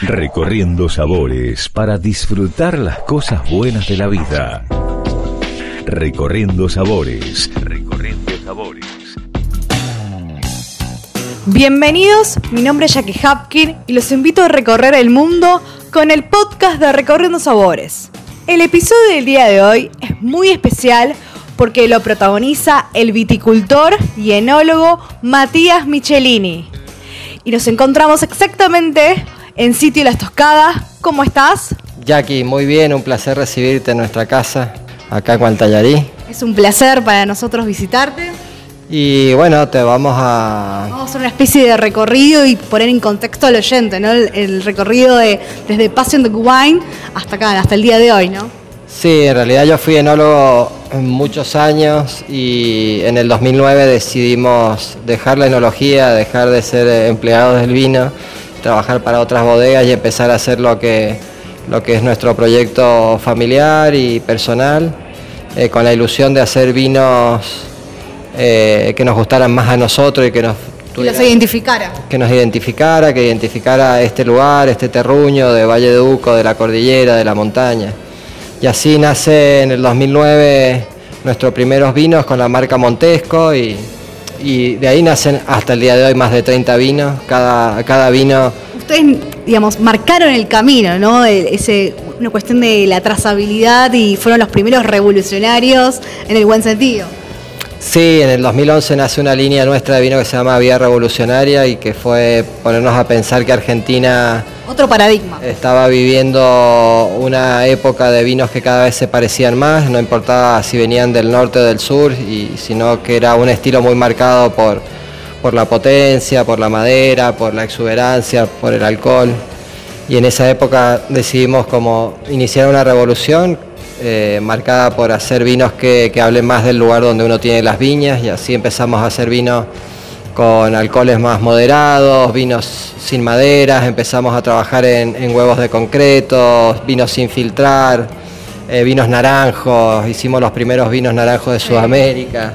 Recorriendo sabores para disfrutar las cosas buenas de la vida. Recorriendo sabores. Recorriendo sabores. Bienvenidos, mi nombre es Jackie Hapkin y los invito a recorrer el mundo con el podcast de Recorriendo Sabores. El episodio del día de hoy es muy especial porque lo protagoniza el viticultor y enólogo Matías Michelini. Y nos encontramos exactamente en Sitio Las Toscadas. ¿Cómo estás? Jackie, muy bien, un placer recibirte en nuestra casa, acá en Guantallarí. Es un placer para nosotros visitarte. Y bueno, te vamos a... Vamos a hacer una especie de recorrido y poner en contexto al oyente, ¿no? El, recorrido de, desde Passion the Wine hasta acá, hasta el día de hoy, ¿no? Sí, en realidad yo fui enólogo muchos años y en el 2009 decidimos dejar la enología, dejar de ser empleados del vino trabajar para otras bodegas y empezar a hacer lo que, lo que es nuestro proyecto familiar y personal, eh, con la ilusión de hacer vinos eh, que nos gustaran más a nosotros y que nos identificara. Que nos identificara, que identificara este lugar, este terruño de Valle de Uco, de la cordillera, de la montaña. Y así nace en el 2009 nuestros primeros vinos con la marca Montesco y, y de ahí nacen hasta el día de hoy más de 30 vinos, cada, cada vino... Ustedes, digamos, marcaron el camino, ¿no? Ese, una cuestión de la trazabilidad y fueron los primeros revolucionarios en el buen sentido. Sí, en el 2011 nace una línea nuestra de vino que se llama Vía Revolucionaria y que fue ponernos a pensar que Argentina... Otro paradigma. Estaba viviendo una época de vinos que cada vez se parecían más, no importaba si venían del norte o del sur, y, sino que era un estilo muy marcado por, por la potencia, por la madera, por la exuberancia, por el alcohol. Y en esa época decidimos como iniciar una revolución eh, marcada por hacer vinos que, hablen más del lugar donde uno tiene las viñas y así empezamos a hacer vinos con alcoholes más moderados, vinos sin maderas, empezamos a trabajar en, huevos de concreto, vinos sin filtrar, eh, vinos naranjos, hicimos los primeros vinos naranjos de Sudamérica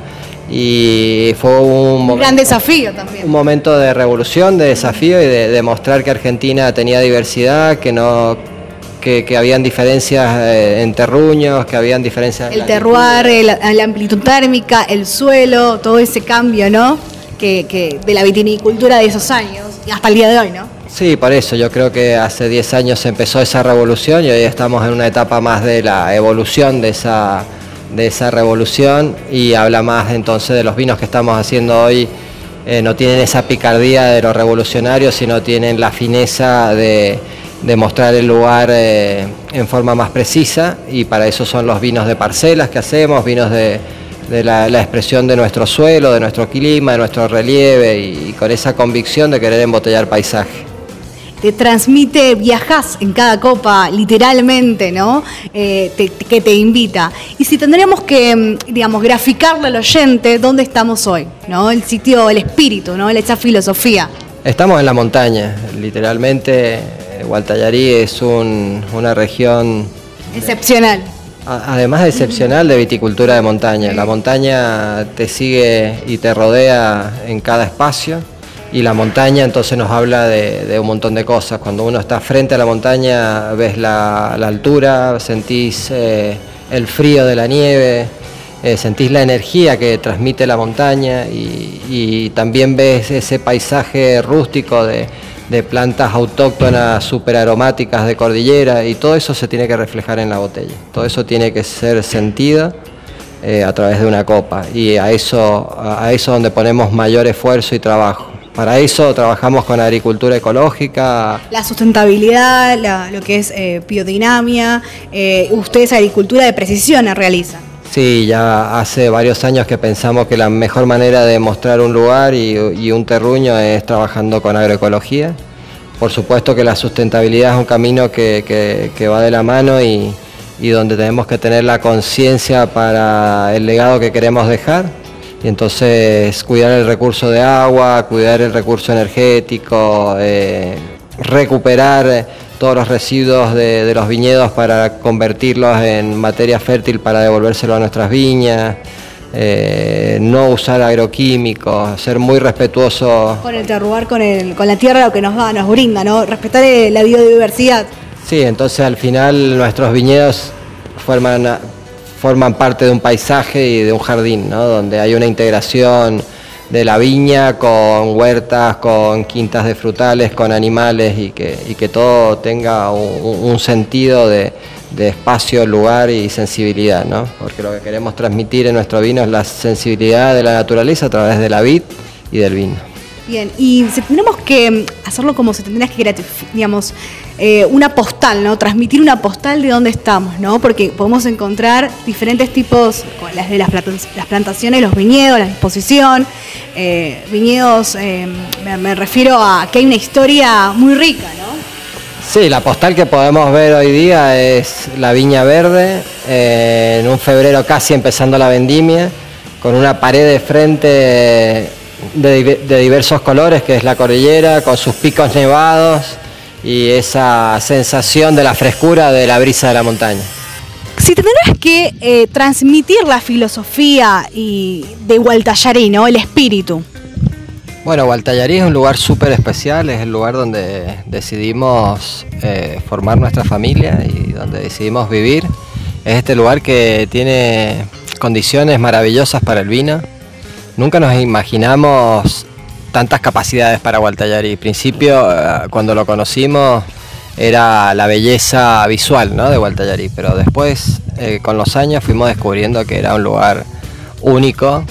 y fue un, gran desafío también. Un momento de revolución, de desafío y de demostrar que Argentina tenía diversidad, que no que, habían diferencias eh, en terruños, que habían diferencias... El terroir, la amplitud térmica, el suelo, todo ese cambio, ¿no? Que, de la vitinicultura de esos años, hasta el día de hoy, ¿no? Sí, por eso yo creo que hace 10 años empezó esa revolución y hoy estamos en una etapa más de la evolución de esa, de esa revolución y habla más entonces de los vinos que estamos haciendo hoy. Eh, no tienen esa picardía de los revolucionarios, sino tienen la fineza de, de mostrar el lugar eh, en forma más precisa y para eso son los vinos de parcelas que hacemos, vinos de, la, expresión de nuestro suelo, de nuestro clima, de nuestro relieve y, con esa convicción de querer embotellar paisaje. Te transmite, viajas en cada copa, literalmente, ¿no? Eh, que te invita. Y si tendríamos que, mm, digamos, graficarle al oyente dónde estamos hoy, ¿no? El sitio, el espíritu, ¿no? Esa filosofía. Estamos en la montaña, literalmente Gualtallarí es una región... Excepcional. Además de excepcional de viticultura de montaña. La montaña te sigue y te rodea en cada espacio y la montaña entonces nos habla de, un montón de cosas. Cuando uno está frente a la montaña ves la, altura, sentís eh, el frío de la nieve, eh, sentís la energía que transmite la montaña y también ves ese paisaje rústico de de plantas autóctonas super aromáticas de cordillera y todo eso se tiene que reflejar en la botella. Todo eso tiene que ser sentido eh, a través de una copa y a eso, a eso donde ponemos mayor esfuerzo y trabajo. Para eso trabajamos con agricultura ecológica. La sustentabilidad, lo que es eh, biodinamia, eh, ustedes agricultura de precisión realizan. Sí, ya hace varios años que pensamos que la mejor manera de mostrar un lugar y, un terruño es trabajando con agroecología. Por supuesto que la sustentabilidad es un camino que, va de la mano y, donde tenemos que tener la conciencia para el legado que queremos dejar. Y entonces cuidar el recurso de agua, cuidar el recurso energético, eh, recuperar todos los residuos de, los viñedos para convertirlos en materia fértil para devolvérselo a nuestras viñas, eh, no usar agroquímicos, ser muy respetuoso. Con el terroir, con, el, con la tierra, lo que nos da, nos brinda, ¿no? Respetar eh, la biodiversidad. Sí, entonces al final nuestros viñedos forman, forman parte de un paisaje y de un jardín, ¿no? Donde hay una integración de la viña con huertas, con quintas de frutales, con animales y que, y que todo tenga un, sentido de, de espacio, lugar y sensibilidad, ¿no? Porque lo que queremos transmitir en nuestro vino es la sensibilidad de la naturaleza a través de la vid y del vino. Bien, y si que hacerlo como se tendría que digamos, eh, una postal, ¿no? Transmitir una postal de dónde estamos, ¿no? Porque podemos encontrar diferentes tipos, las de las, plantaciones, los viñedos, la disposición, eh, viñedos, eh, me, refiero a que hay una historia muy rica, ¿no? Sí, la postal que podemos ver hoy día es la Viña Verde, eh, en un febrero casi empezando la vendimia, con una pared de frente de, diversos colores, que es la cordillera, con sus picos nevados y esa sensación de la frescura de la brisa de la montaña. Si tendrás que eh, transmitir la filosofía y de Gualtallarí, ¿no? el espíritu, bueno, Gualtallarí es un lugar súper especial, es el lugar donde decidimos eh, formar nuestra familia y donde decidimos vivir. Es este lugar que tiene condiciones maravillosas para el vino. Nunca nos imaginamos tantas capacidades para Gualtallarí. En principio, eh, cuando lo conocimos, era la belleza visual ¿no? de Gualtallarí, pero después, eh, con los años, fuimos descubriendo que era un lugar único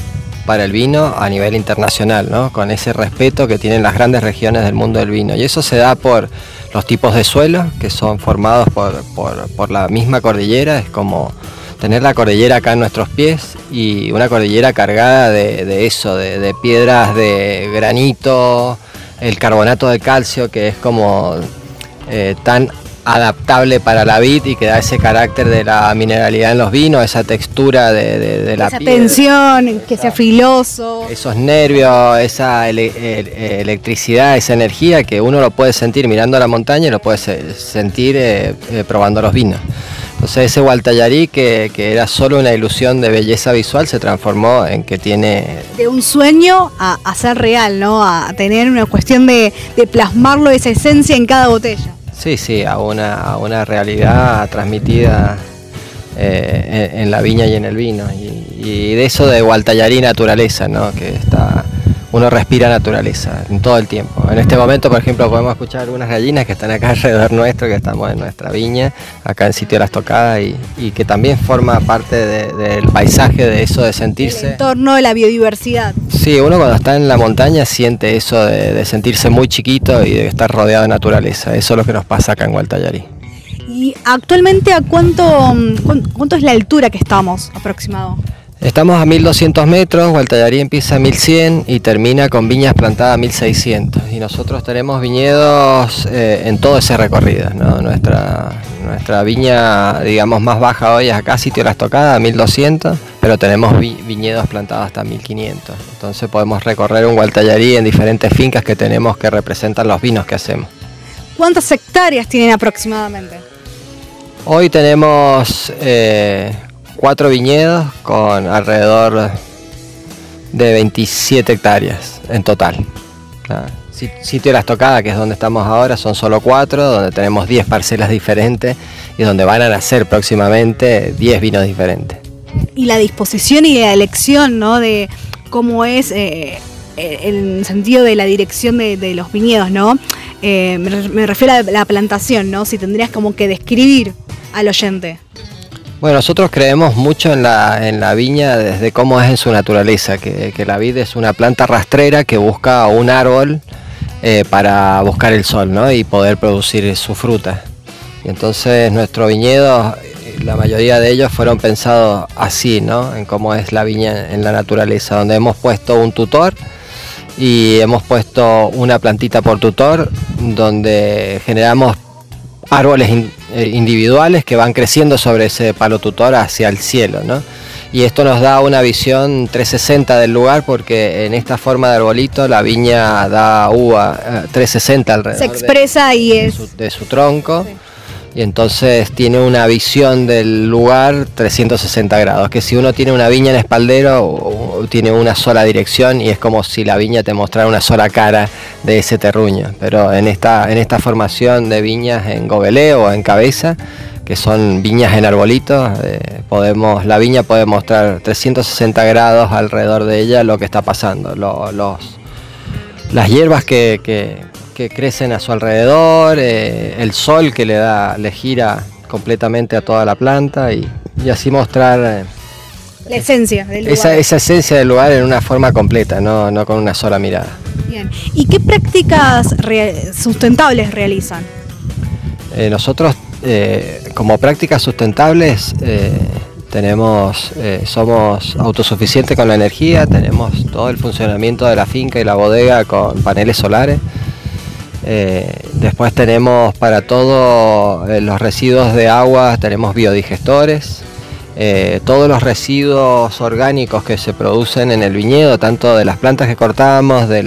para el vino a nivel internacional, ¿no? con ese respeto que tienen las grandes regiones del mundo del vino. Y eso se da por los tipos de suelo que son formados por, la misma cordillera, es como tener la cordillera acá en nuestros pies y una cordillera cargada de, eso, de, piedras de granito, el carbonato de calcio que es como eh, tan adaptable para la vid y que da ese carácter de la mineralidad en los vinos, esa textura de, la esa tensión, que sea filoso. Esos nervios, esa electricidad, esa energía que uno lo puede sentir mirando la montaña y lo puede sentir eh, eh, probando los vinos. Entonces ese Gualtallarí que, que, era solo una ilusión de belleza visual se transformó en que tiene... De un sueño a, a ser real, ¿no? A tener una cuestión de, de plasmarlo, esa esencia en cada botella. Sí, sí, a una, una realidad transmitida eh, en, la viña y en el vino. Y, de eso de Gualtallarí naturaleza, ¿no? que está uno respira naturaleza en todo el tiempo. En este momento, por ejemplo, podemos escuchar algunas gallinas que están acá alrededor nuestro, que estamos en nuestra viña, acá en sitio de las tocadas, y, que también forma parte del paisaje de eso de sentirse. El entorno de la biodiversidad. Sí, uno cuando está en la montaña siente eso de, sentirse muy chiquito y de estar rodeado de naturaleza. Eso es lo que nos pasa acá en Gualtallarí. ¿Y actualmente a cuánto, cuánto es la altura que estamos aproximado? Estamos a 1200 metros, Gualtallarí empieza a 1100 y termina con viñas plantadas a 1600. Y nosotros tenemos viñedos eh, en todo ese recorrido. Nuestra, nuestra viña, digamos, más baja hoy es acá, sitio Las Tocadas, a 1200, pero tenemos viñedos plantados hasta 1500. Entonces podemos recorrer un Gualtallarí en diferentes fincas que tenemos que representan los vinos que hacemos. ¿Cuántas hectáreas tienen aproximadamente? Hoy tenemos eh, cuatro viñedos con alrededor de 27 hectáreas en total. Sitio de las tocadas, que es donde estamos ahora, son solo cuatro, donde tenemos 10 parcelas diferentes y donde van a nacer próximamente 10 vinos diferentes. Y la disposición y la elección, ¿no? De cómo es eh, eh, el sentido de la dirección de, los viñedos, ¿no? Eh, me, refiero a la plantación, ¿no? Si tendrías como que describir al oyente. Bueno, nosotros creemos mucho en la, en la viña desde cómo es en su naturaleza, que, la vid es una planta rastrera que busca un árbol eh, para buscar el sol ¿no? y poder producir su fruta. Y entonces nuestros viñedos, la mayoría de ellos fueron pensados así, ¿no? en cómo es la viña en la naturaleza, donde hemos puesto un tutor y hemos puesto una plantita por tutor, donde generamos árboles eh, individuales que van creciendo sobre ese palo tutor hacia el cielo, ¿no? Y esto nos da una visión 360 del lugar porque en esta forma de arbolito la viña da uva 360 eh, alrededor. Se expresa y es... De su, tronco. Y entonces tiene una visión del lugar 360 grados, que si uno tiene una viña en espaldero tiene una sola dirección y es como si la viña te mostrara una sola cara de ese terruño, pero en esta, en esta formación de viñas en gobeleo o en cabeza, que son viñas en arbolitos, eh, podemos, la viña puede mostrar 360 grados alrededor de ella lo que está pasando, los, las hierbas que que crecen a su alrededor, eh, el sol que le da, le gira completamente a toda la planta y, así mostrar eh, la esencia del lugar. Esa, esa, esencia del lugar en una forma completa, no, no con una sola mirada. Bien. ¿Y qué prácticas sustentables realizan? Eh, nosotros, como prácticas sustentables, tenemos, somos autosuficientes con la energía, tenemos todo el funcionamiento de la finca y la bodega con paneles solares. Eh, después tenemos para todos eh, los residuos de agua, tenemos biodigestores. Eh, todos los residuos orgánicos que se producen en el viñedo, tanto de las plantas que cortamos, de,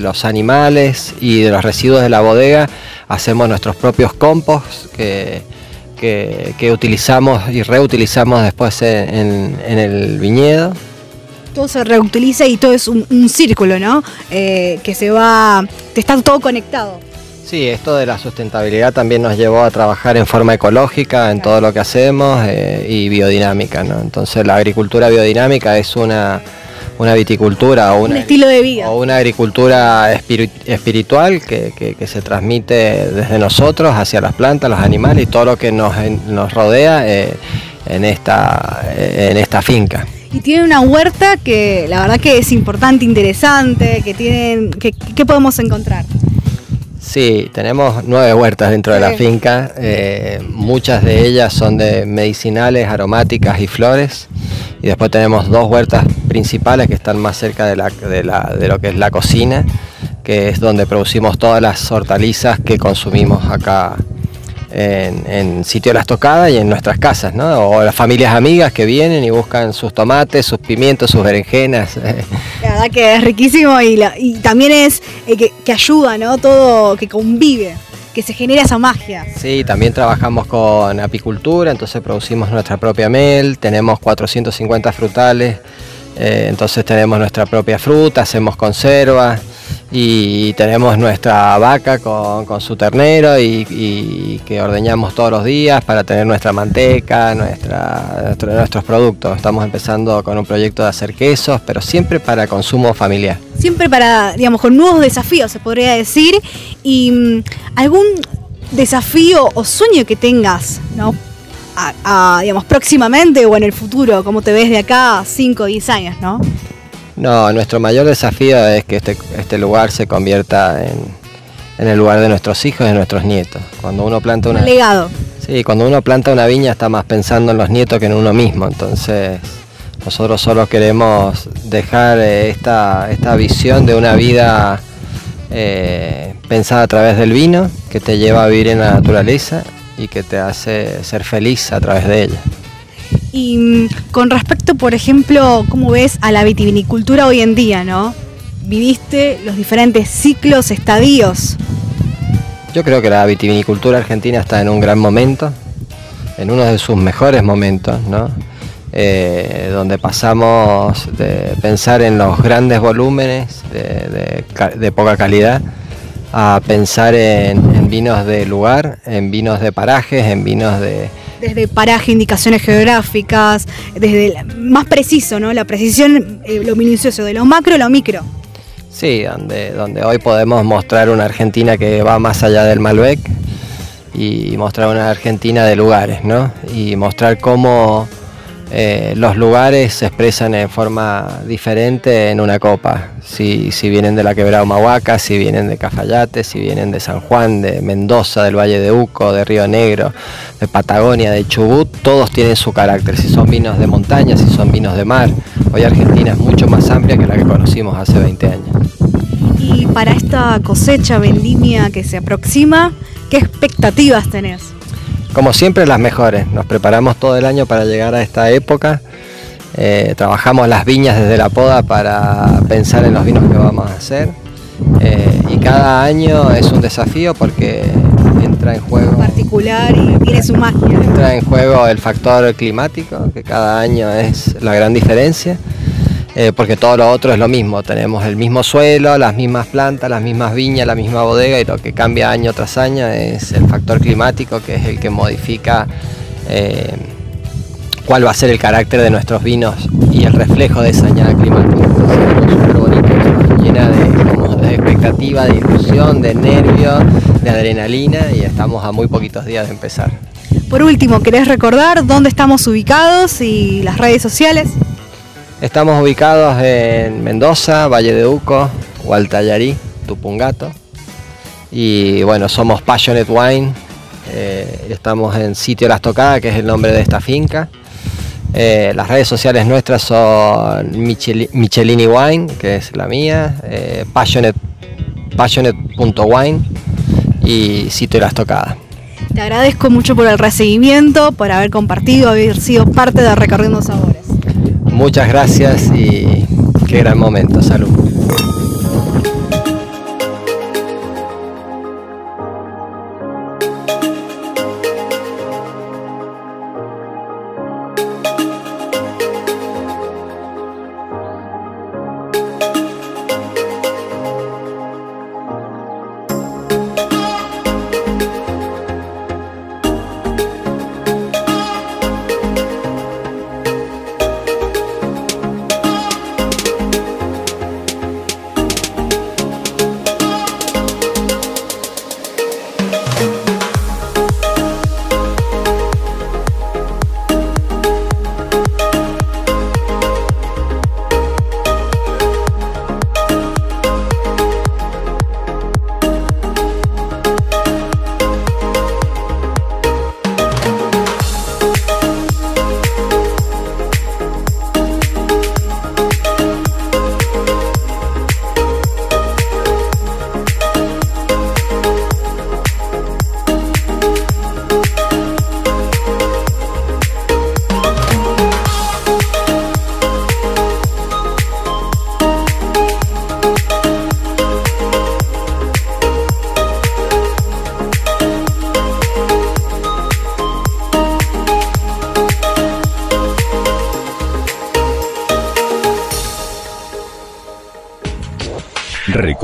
los animales y de los residuos de la bodega, hacemos nuestros propios compost que, utilizamos y reutilizamos después en el viñedo todo se reutiliza y todo es un, círculo, ¿no? Eh, que se va, te está todo conectado. Sí, esto de la sustentabilidad también nos llevó a trabajar en forma ecológica en todo lo que hacemos eh, y biodinámica, ¿no? Entonces la agricultura biodinámica es una, viticultura o un estilo de vida. O una agricultura espiritual que, se transmite desde nosotros hacia las plantas, los animales y todo lo que nos, rodea eh, en, esta, en esta finca y tiene una huerta que la verdad que es importante, interesante, que tienen, que, ¿qué podemos encontrar? Sí, tenemos nueve huertas dentro de la finca, eh, muchas de ellas son de medicinales, aromáticas y flores, y después tenemos dos huertas principales que están más cerca de, la, de, la, de lo que es la cocina, que es donde producimos todas las hortalizas que consumimos acá en, sitio de las tocadas y en nuestras casas, ¿no? O las familias amigas que vienen y buscan sus tomates, sus pimientos, sus berenjenas. La verdad que es riquísimo y, también es eh, que, ayuda, ¿no? Todo que convive que se genera esa magia. Sí, también trabajamos con apicultura, entonces producimos nuestra propia mel, tenemos 450 frutales, eh, entonces tenemos nuestra propia fruta, hacemos conservas y tenemos nuestra vaca con, su ternero y, que ordeñamos todos los días para tener nuestra manteca, nuestra, nuestros productos. Estamos empezando con un proyecto de hacer quesos, pero siempre para consumo familiar. Siempre para, digamos, con nuevos desafíos, se podría decir. ¿Y mm, algún desafío o sueño que tengas, ¿no? digamos, próximamente o en el futuro, ¿cómo te ves de acá 5 o 10 años, ¿no? No, nuestro mayor desafío es que este, este lugar se convierta en, el lugar de nuestros hijos y de nuestros nietos. Cuando uno planta una... legado. Sí, cuando uno planta una viña está más pensando en los nietos que en uno mismo. Entonces, nosotros solo queremos dejar eh, esta, esta visión de una vida eh, pensada a través del vino, que te lleva a vivir en la naturaleza y que te hace ser feliz a través de ella. Y mm, con respecto, por ejemplo, ¿cómo ves a la vitivinicultura hoy en día, no? Viviste los diferentes ciclos, estadios. Yo creo que la vitivinicultura argentina está en un gran momento, en uno de sus mejores momentos, ¿no? Eh, donde pasamos de pensar en los grandes volúmenes de, poca calidad a pensar en vinos de lugar, en vinos de parajes, en vinos de, desde paraje, indicaciones geográficas, desde más preciso, ¿no? La precisión, eh, lo minucioso, de lo macro a lo micro. Sí, donde, donde hoy podemos mostrar una Argentina que va más allá del Malbec y mostrar una Argentina de lugares, ¿no? Y mostrar cómo eh, los lugares se expresan en forma diferente en una copa. Si, si, vienen de la quebrada Humahuaca, si vienen de Cafayate, si vienen de San Juan, de Mendoza, del Valle de Uco, de Río Negro, de Patagonia, de Chubut, todos tienen su carácter. Si son vinos de montaña, si son vinos de mar. Hoy Argentina es mucho más amplia que la que conocimos hace 20 años. Y para esta cosecha vendimia que se aproxima, ¿qué expectativas tenés? Como siempre las mejores. Nos preparamos todo el año para llegar a esta época. Eh, trabajamos las viñas desde la poda para pensar en los vinos que vamos a hacer. Eh, y cada año es un desafío porque entra en juego particular y tiene su magia. Entra en juego el factor climático, que cada año es la gran diferencia. Eh, porque todo lo otro es lo mismo, tenemos el mismo suelo, las mismas plantas, las mismas viñas, la misma bodega y lo que cambia año tras año es el factor climático que es el que modifica eh, cuál va a ser el carácter de nuestros vinos y el reflejo de esa añada climática. Llena de, de expectativa, de ilusión, de nervio, de adrenalina y estamos a muy poquitos días de empezar. Por último, ¿querés recordar dónde estamos ubicados y las redes sociales? Estamos ubicados en Mendoza, Valle de Uco, Hualtayarí, Tupungato. Y bueno, somos Passionate Wine. Eh, estamos en Sitio Las Tocadas, que es el nombre de esta finca. Eh, las redes sociales nuestras son Michelini Wine, que es la mía, eh, passionate, passionate.wine y Sitio Las Tocadas. Te agradezco mucho por el recibimiento, por haber compartido, haber sido parte de Recorriendo Sabores. Muchas gracias y qué gran momento. Salud.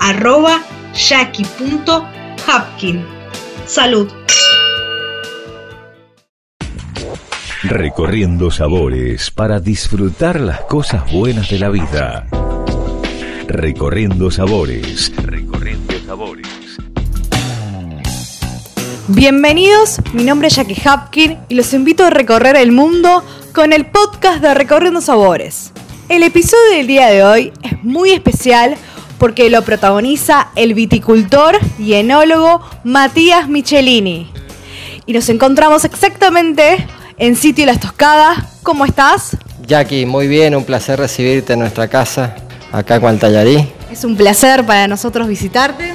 arroba jackie.hapkin. Salud. Recorriendo sabores para disfrutar las cosas buenas de la vida. Recorriendo sabores. Recorriendo sabores. Bienvenidos, mi nombre es Jackie Hapkin y los invito a recorrer el mundo con el podcast de Recorriendo Sabores. El episodio del día de hoy es muy especial porque lo protagoniza el viticultor y enólogo Matías Michelini. Y nos encontramos exactamente en Sitio Las Toscadas. ¿Cómo estás? Jackie, muy bien, un placer recibirte en nuestra casa, acá en Guantallarí. Es un placer para nosotros visitarte.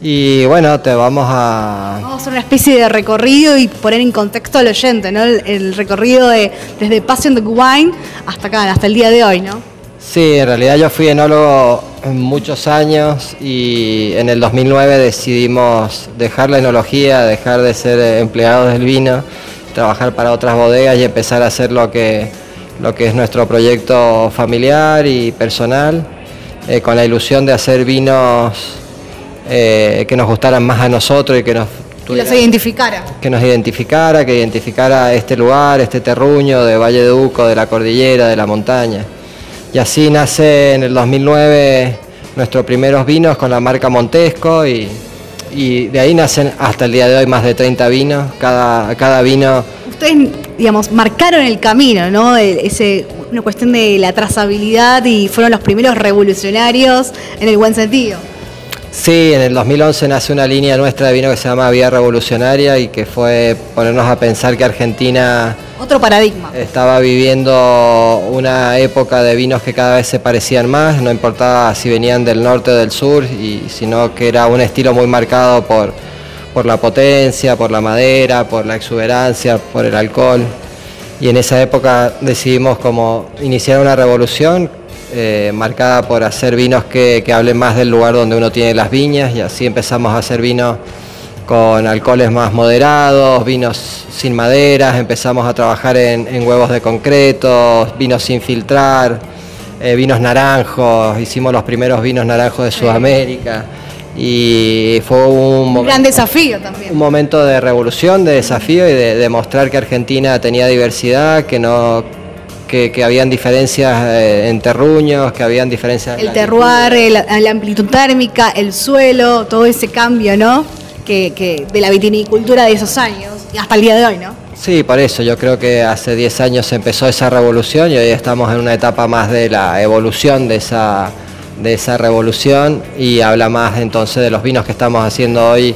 Y bueno, te vamos a... Vamos a hacer una especie de recorrido y poner en contexto al oyente, ¿no? El, recorrido de, desde Passion the Wine hasta acá, hasta el día de hoy, ¿no? Sí, en realidad yo fui enólogo muchos años y en el 2009 decidimos dejar la enología, dejar de ser empleados del vino, trabajar para otras bodegas y empezar a hacer lo que, lo que es nuestro proyecto familiar y personal, eh, con la ilusión de hacer vinos eh, que nos gustaran más a nosotros y que nos identificara. Que nos identificara, que identificara este lugar, este terruño de Valle de Uco, de la cordillera, de la montaña. Y así nace en el 2009 nuestros primeros vinos con la marca Montesco y, de ahí nacen hasta el día de hoy más de 30 vinos, cada, cada vino... Ustedes, digamos, marcaron el camino, ¿no? Ese, una cuestión de la trazabilidad y fueron los primeros revolucionarios en el buen sentido. Sí, en el 2011 nace una línea nuestra de vino que se llama Vía Revolucionaria y que fue ponernos a pensar que Argentina Otro paradigma. estaba viviendo una época de vinos que cada vez se parecían más, no importaba si venían del norte o del sur, y, sino que era un estilo muy marcado por, por la potencia, por la madera, por la exuberancia, por el alcohol. Y en esa época decidimos como iniciar una revolución eh, marcada por hacer vinos que, que hablen más del lugar donde uno tiene las viñas y así empezamos a hacer vinos con alcoholes más moderados, vinos sin maderas, empezamos a trabajar en, en huevos de concreto, vinos sin filtrar, eh, vinos naranjos, hicimos los primeros vinos naranjos de Sudamérica y fue un, Un momento- gran desafío también. un momento de revolución, de desafío y de demostrar que Argentina tenía diversidad, que no que, que habían diferencias eh, en terruños, que habían diferencias en El la el- la amplitud térmica, el suelo, todo ese cambio, ¿no? De la vitinicultura de esos años hasta el día de hoy, ¿no? Sí, por eso yo creo que hace 10 años empezó esa revolución y hoy estamos en una etapa más de la evolución de esa, de esa revolución y habla más entonces de los vinos que estamos haciendo hoy.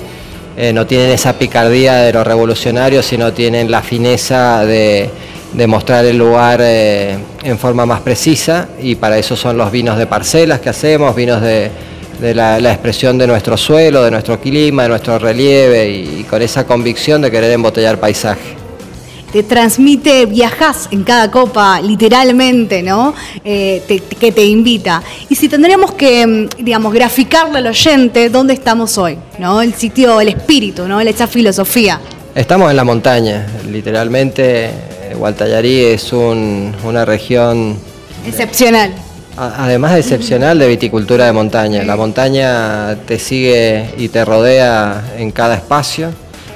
eh, no tienen esa picardía de los revolucionarios, sino tienen la fineza de, de mostrar el lugar eh, en forma más precisa y para eso son los vinos de parcelas que hacemos, vinos de, de la, la expresión de nuestro suelo, de nuestro clima, de nuestro relieve y, y con esa convicción de querer embotellar paisaje. Te transmite, viajas en cada copa, literalmente, ¿no? Eh, te- que te invita. Y si tendríamos que, mm, digamos, graficarle al oyente dónde estamos hoy, ¿no? El sitio, el espíritu, ¿no? Esa filosofía. Estamos en la montaña, literalmente Gualtallarí es un- una región Excepcional. Además de excepcional de viticultura de montaña. La montaña te sigue y te rodea en cada espacio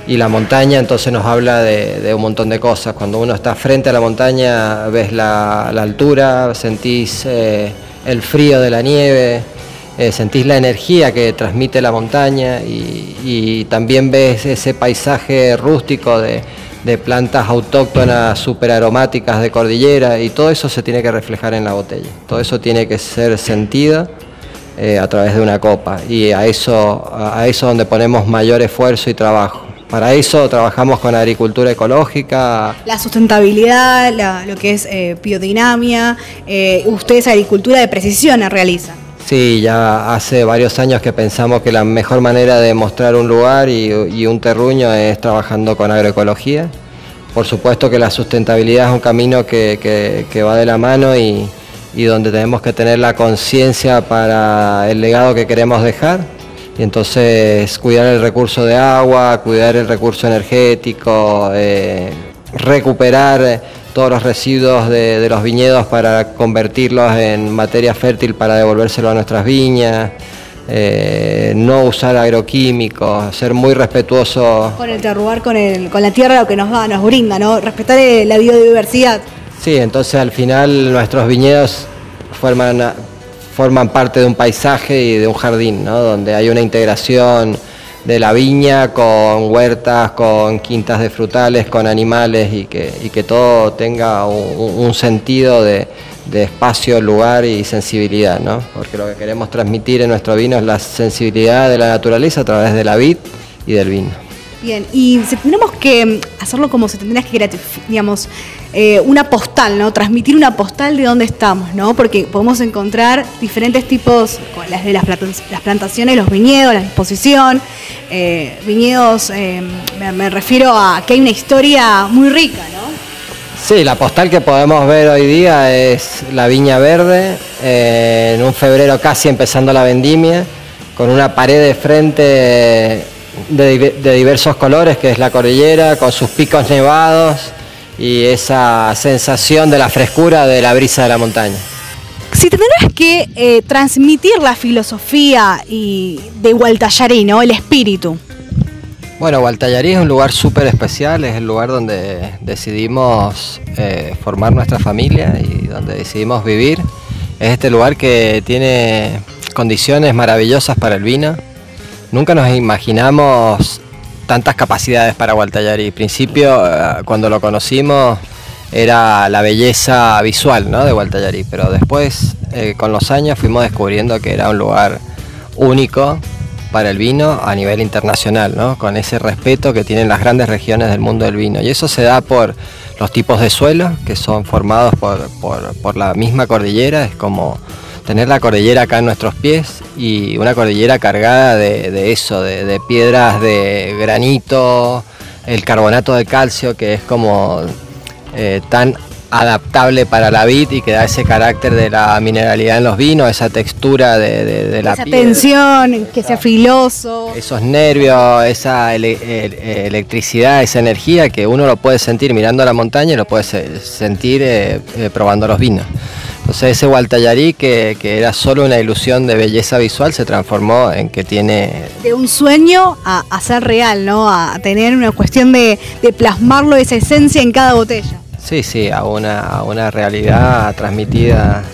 y la montaña entonces nos habla de, un montón de cosas. Cuando uno está frente a la montaña ves la, la altura, sentís eh, el frío de la nieve, eh, sentís la energía que transmite la montaña y, y también ves ese paisaje rústico de, de plantas autóctonas súper aromáticas de cordillera y todo eso se tiene que reflejar en la botella. Todo eso tiene que ser sentido eh, a través de una copa y a eso, a eso donde ponemos mayor esfuerzo y trabajo. Para eso trabajamos con agricultura ecológica, La sustentabilidad, la- lo que es eh, biodinamia, eh, ustedes agricultura de precisión realizan. Sí, ya hace varios años que pensamos que la mejor manera de mostrar un lugar y, un terruño es trabajando con agroecología. Por supuesto que la sustentabilidad es un camino que, que- va de la mano y, donde tenemos que tener la conciencia para el legado que queremos dejar. Y entonces cuidar el recurso de agua, cuidar el recurso energético, eh, recuperar todos los residuos de, de los viñedos para convertirlos en materia fértil para devolvérselo a nuestras viñas, eh, no usar agroquímicos, ser muy respetuoso. Con el terroir, con, el, con la tierra, lo que nos da, nos brinda, ¿no? Respetar eh, la biodiversidad. Sí, entonces al final nuestros viñedos forman, forman parte de un paisaje y de un jardín, ¿no? donde hay una integración de la viña con huertas, con quintas de frutales, con animales y que, y que todo tenga un, sentido de, de espacio, lugar y sensibilidad, ¿no? porque lo que queremos transmitir en nuestro vino es la sensibilidad de la naturaleza a través de la vid y del vino. Bien, y si tendremos que mm, hacerlo como se tendría que digamos, eh, una postal, ¿no? Transmitir una postal de dónde estamos, ¿no? Porque podemos encontrar diferentes tipos, las de las, plantaciones, los viñedos, la disposición, eh, viñedos, me, me refiero a que hay una historia muy rica, ¿no? Sí, la postal que podemos ver hoy día es la Viña Verde, eh, en un febrero casi empezando la vendimia, con una pared de frente de, diver- de diversos colores, que es la cordillera, con sus picos nevados y esa sensación de la frescura de la brisa de la montaña. Si tendrás que eh, transmitir la filosofía y de Gualtallarí, ¿no? El espíritu. Bueno, Gualtallarí es un lugar súper especial, es el lugar donde decidimos eh, formar nuestra familia y donde decidimos vivir. Es este lugar que tiene condiciones maravillosas para el vino. Nunca nos imaginamos tantas capacidades para Gualtallarí. En principio, eh, cuando lo conocimos, era la belleza visual ¿no? de Gualtallarí, pero después, eh, con los años, fuimos descubriendo que era un lugar único para el vino a nivel internacional, ¿no? con ese respeto que tienen las grandes regiones del mundo del vino. Y eso se da por los tipos de suelo que son formados por, la misma cordillera, es como tener la cordillera acá en nuestros pies y una cordillera cargada de, eso, de, piedras de granito, el carbonato de calcio que es como eh, tan adaptable para la vid y que da ese carácter de la mineralidad en los vinos, esa textura de, la esa tensión, que sea filoso. Esos nervios, esa electricidad, esa energía que uno lo puede sentir mirando la montaña y lo puede sentir eh, eh, probando los vinos. Entonces ese Gualtallarí que, que, era solo una ilusión de belleza visual se transformó en que tiene... De un sueño a, ser real, ¿no? A tener una cuestión de, de plasmarlo, esa esencia en cada botella. Sí, sí, a una, una realidad transmitida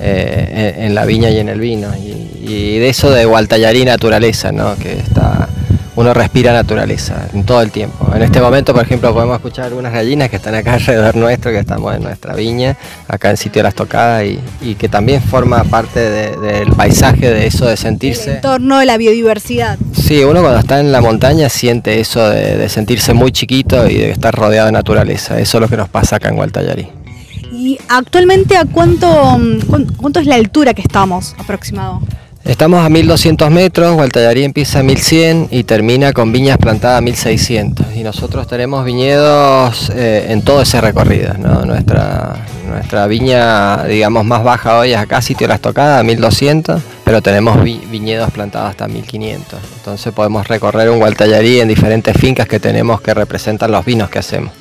eh, en, la viña y en el vino. Y, de eso de Gualtallarí naturaleza, ¿no? que está, uno respira naturaleza en todo el tiempo. En este momento, por ejemplo, podemos escuchar algunas gallinas que están acá alrededor nuestro, que estamos en nuestra viña, acá en sitio de las tocadas, y, que también forma parte del paisaje de eso de sentirse. El entorno de la biodiversidad. Sí, uno cuando está en la montaña siente eso de, sentirse muy chiquito y de estar rodeado de naturaleza. Eso es lo que nos pasa acá en Gualtallarí. ¿Y actualmente a cuánto, cuánto es la altura que estamos aproximado? Estamos a 1200 metros, Gualtallarí empieza a 1100 y termina con viñas plantadas a 1600. Y nosotros tenemos viñedos eh, en todo ese recorrido. Nuestra, nuestra viña, digamos, más baja hoy es acá, sitio Las Tocadas, a 1200, pero tenemos viñedos plantados hasta 1500. Entonces podemos recorrer un Gualtallarí en diferentes fincas que tenemos que representan los vinos que hacemos.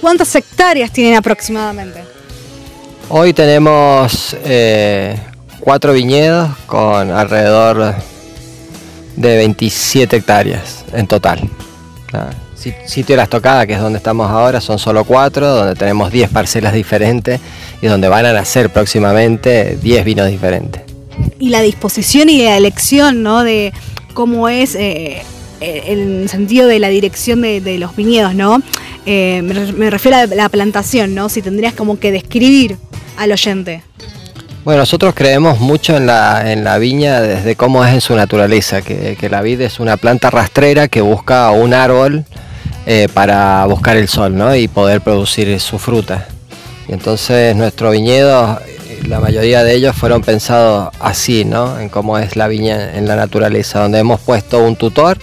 ¿Cuántas hectáreas tienen aproximadamente? Hoy tenemos eh, cuatro viñedos con alrededor de 27 hectáreas en total. Sitio de las tocadas, que es donde estamos ahora, son solo cuatro, donde tenemos 10 parcelas diferentes y donde van a nacer próximamente 10 vinos diferentes. Y la disposición y la elección, ¿no? De cómo es eh, el sentido de la dirección de, los viñedos, ¿no? Eh, me, refiero a la plantación, ¿no? Si tendrías como que describir al oyente. Bueno, nosotros creemos mucho en la, en la viña desde cómo es en su naturaleza, que, la vid es una planta rastrera que busca un árbol eh, para buscar el sol ¿no? y poder producir su fruta. Y entonces nuestros viñedos, la mayoría de ellos fueron pensados así, ¿no? en cómo es la viña en la naturaleza, donde hemos puesto un tutor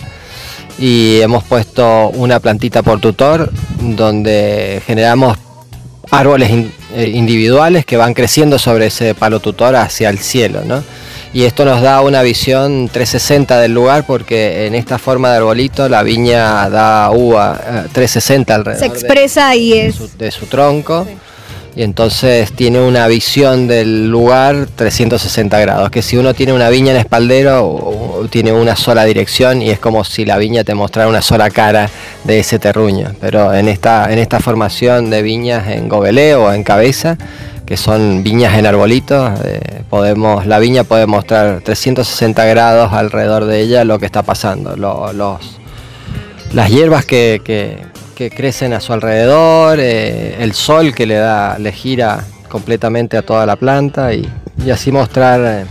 y hemos puesto una plantita por tutor, donde generamos árboles eh, individuales que van creciendo sobre ese palo tutor hacia el cielo, ¿no? Y esto nos da una visión 360 del lugar porque en esta forma de arbolito la viña da uva 360 eh, alrededor. Se expresa de, y es... de su, tronco y entonces tiene una visión del lugar 360 grados, que si uno tiene una viña en espaldero tiene una sola dirección y es como si la viña te mostrara una sola cara de ese terruño, pero en esta, en esta formación de viñas en gobeleo o en cabeza, que son viñas en arbolitos, eh, podemos, la viña puede mostrar 360 grados alrededor de ella lo que está pasando, los, las hierbas que que crecen a su alrededor, eh, el sol que le da, le gira completamente a toda la planta y, así mostrar eh,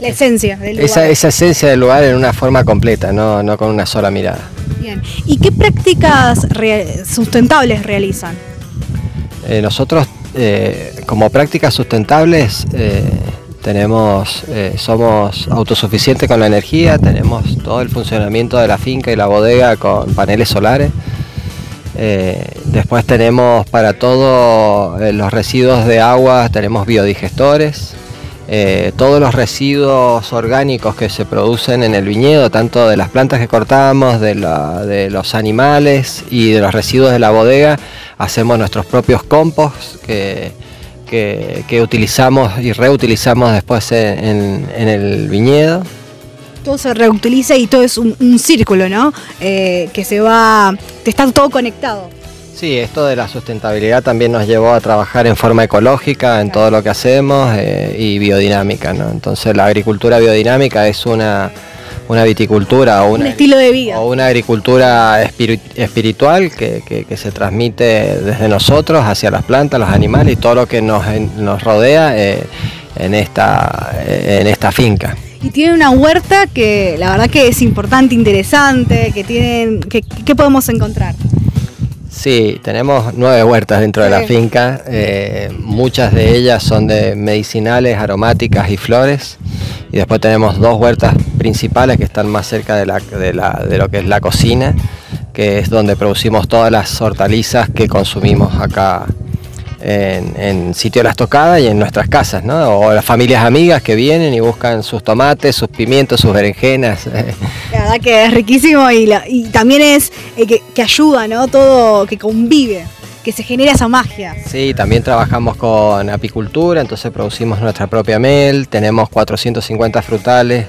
la esencia del lugar. Esa, esa, esencia del lugar en una forma completa, no, no con una sola mirada. Bien. ¿Y qué prácticas sustentables realizan? Eh, nosotros como prácticas sustentables tenemos, somos autosuficientes con la energía, tenemos todo el funcionamiento de la finca y la bodega con paneles solares. Eh, después tenemos para todos eh, los residuos de agua, tenemos biodigestores. Eh, todos los residuos orgánicos que se producen en el viñedo, tanto de las plantas que cortamos, de, los animales y de los residuos de la bodega, hacemos nuestros propios compost que, utilizamos y reutilizamos después en el viñedo todo se reutiliza y todo es un, círculo, ¿no? Eh, que se va, te está todo conectado. Sí, esto de la sustentabilidad también nos llevó a trabajar en forma ecológica en todo lo que hacemos eh, y biodinámica, ¿no? Entonces la agricultura biodinámica es una, viticultura o un estilo de vida. O una agricultura espiritual que, se transmite desde nosotros hacia las plantas, los animales y todo lo que nos, rodea eh, en, esta, en esta finca. Y tienen una huerta que la verdad que es importante, interesante, que tienen, que, ¿qué podemos encontrar? Sí, tenemos nueve huertas dentro de la finca. Eh, muchas de ellas son de medicinales, aromáticas y flores. Y después tenemos dos huertas principales que están más cerca de, la, de, la, de lo que es la cocina, que es donde producimos todas las hortalizas que consumimos acá en, Sitio de las Tocadas y en nuestras casas, ¿no? O las familias amigas que vienen y buscan sus tomates, sus pimientos, sus berenjenas. La verdad que es riquísimo y, también es eh, que, ayuda, ¿no? Todo que convive que se genera esa magia. Sí, también trabajamos con apicultura, entonces producimos nuestra propia mel, tenemos 450 frutales,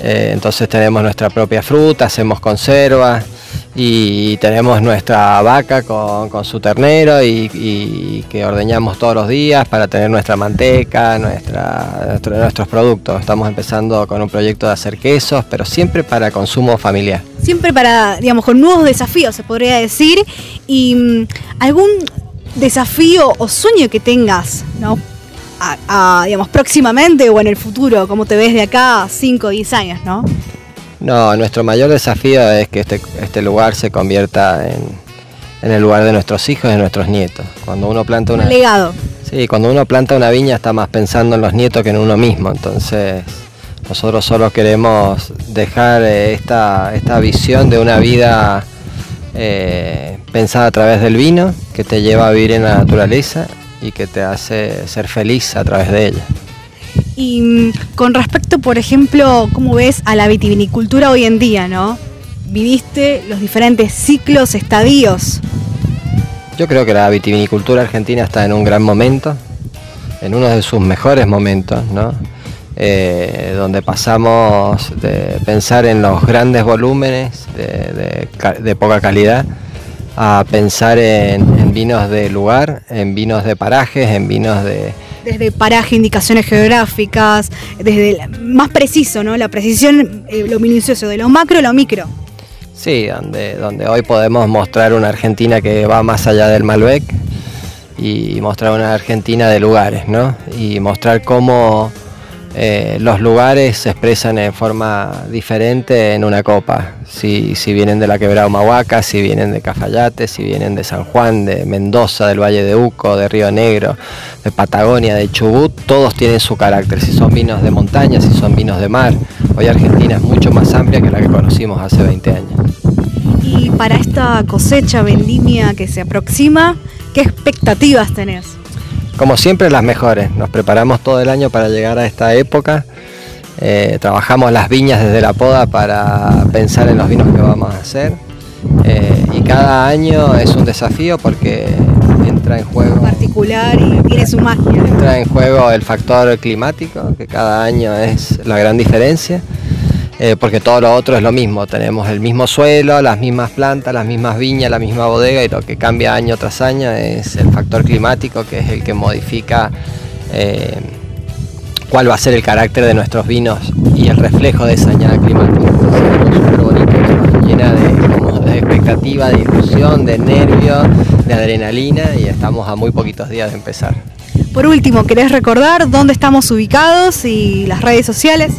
eh, entonces tenemos nuestra propia fruta, hacemos conservas y tenemos nuestra vaca con, su ternero y, que ordeñamos todos los días para tener nuestra manteca, nuestra, nuestros productos. Estamos empezando con un proyecto de hacer quesos, pero siempre para consumo familiar. Siempre para, digamos, con nuevos desafíos, se podría decir. ¿Y mm, algún desafío o sueño que tengas, ¿no? digamos, próximamente o en el futuro, ¿cómo te ves de acá 5 o 10 años, ¿no? No, nuestro mayor desafío es que este, este lugar se convierta en, el lugar de nuestros hijos y de nuestros nietos. Cuando uno planta una... legado. Sí, cuando uno planta una viña está más pensando en los nietos que en uno mismo. Entonces, nosotros solo queremos dejar eh, esta, esta visión de una vida eh, pensada a través del vino, que te lleva a vivir en la naturaleza y que te hace ser feliz a través de ella. Y mm, con respecto, por ejemplo, ¿cómo ves a la vitivinicultura hoy en día, no? Viviste los diferentes ciclos, estadios. Yo creo que la vitivinicultura argentina está en un gran momento, en uno de sus mejores momentos, ¿no? Eh, donde pasamos de pensar en los grandes volúmenes de, poca calidad a pensar en vinos de lugar, en vinos de parajes, en vinos de, desde paraje, indicaciones geográficas, desde más preciso, ¿no? La precisión, eh, lo minucioso, de lo macro a lo micro. Sí, donde, donde hoy podemos mostrar una Argentina que va más allá del Malbec y mostrar una Argentina de lugares, ¿no? Y mostrar cómo eh, los lugares se expresan en forma diferente en una copa. Si, si, vienen de la quebrada Humahuaca, si vienen de Cafayate, si vienen de San Juan, de Mendoza, del Valle de Uco, de Río Negro, de Patagonia, de Chubut, todos tienen su carácter. Si son vinos de montaña, si son vinos de mar. Hoy Argentina es mucho más amplia que la que conocimos hace 20 años. Y para esta cosecha vendimia que se aproxima, ¿qué expectativas tenés? Como siempre las mejores. Nos preparamos todo el año para llegar a esta época. Eh, trabajamos las viñas desde la poda para pensar en los vinos que vamos a hacer. Eh, y cada año es un desafío porque entra en juego. Particular y tiene su magia. Entra en juego el factor climático, que cada año es la gran diferencia. Eh, porque todo lo otro es lo mismo, tenemos el mismo suelo, las mismas plantas, las mismas viñas, la misma bodega y lo que cambia año tras año es el factor climático que es el que modifica eh, cuál va a ser el carácter de nuestros vinos y el reflejo de esa añada climática. llena de, de expectativa, de ilusión, de nervio, de adrenalina y estamos a muy poquitos días de empezar. Por último, ¿querés recordar dónde estamos ubicados y las redes sociales?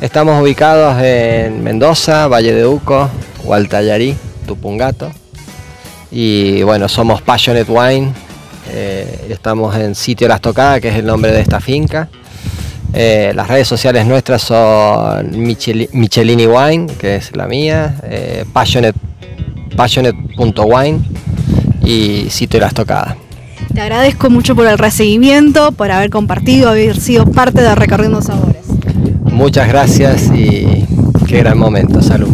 Estamos ubicados en Mendoza, Valle de Uco, Hualtayarí, Tupungato. Y bueno, somos Passionate Wine. Eh, estamos en Sitio Las Tocadas, que es el nombre de esta finca. Eh, las redes sociales nuestras son Michelini Wine, que es la mía, eh, passionate.wine y Sitio Las Tocadas. Te agradezco mucho por el recibimiento, por haber compartido, haber sido parte de Recorriendo Sabores. Muchas gracias y qué gran momento. Salud.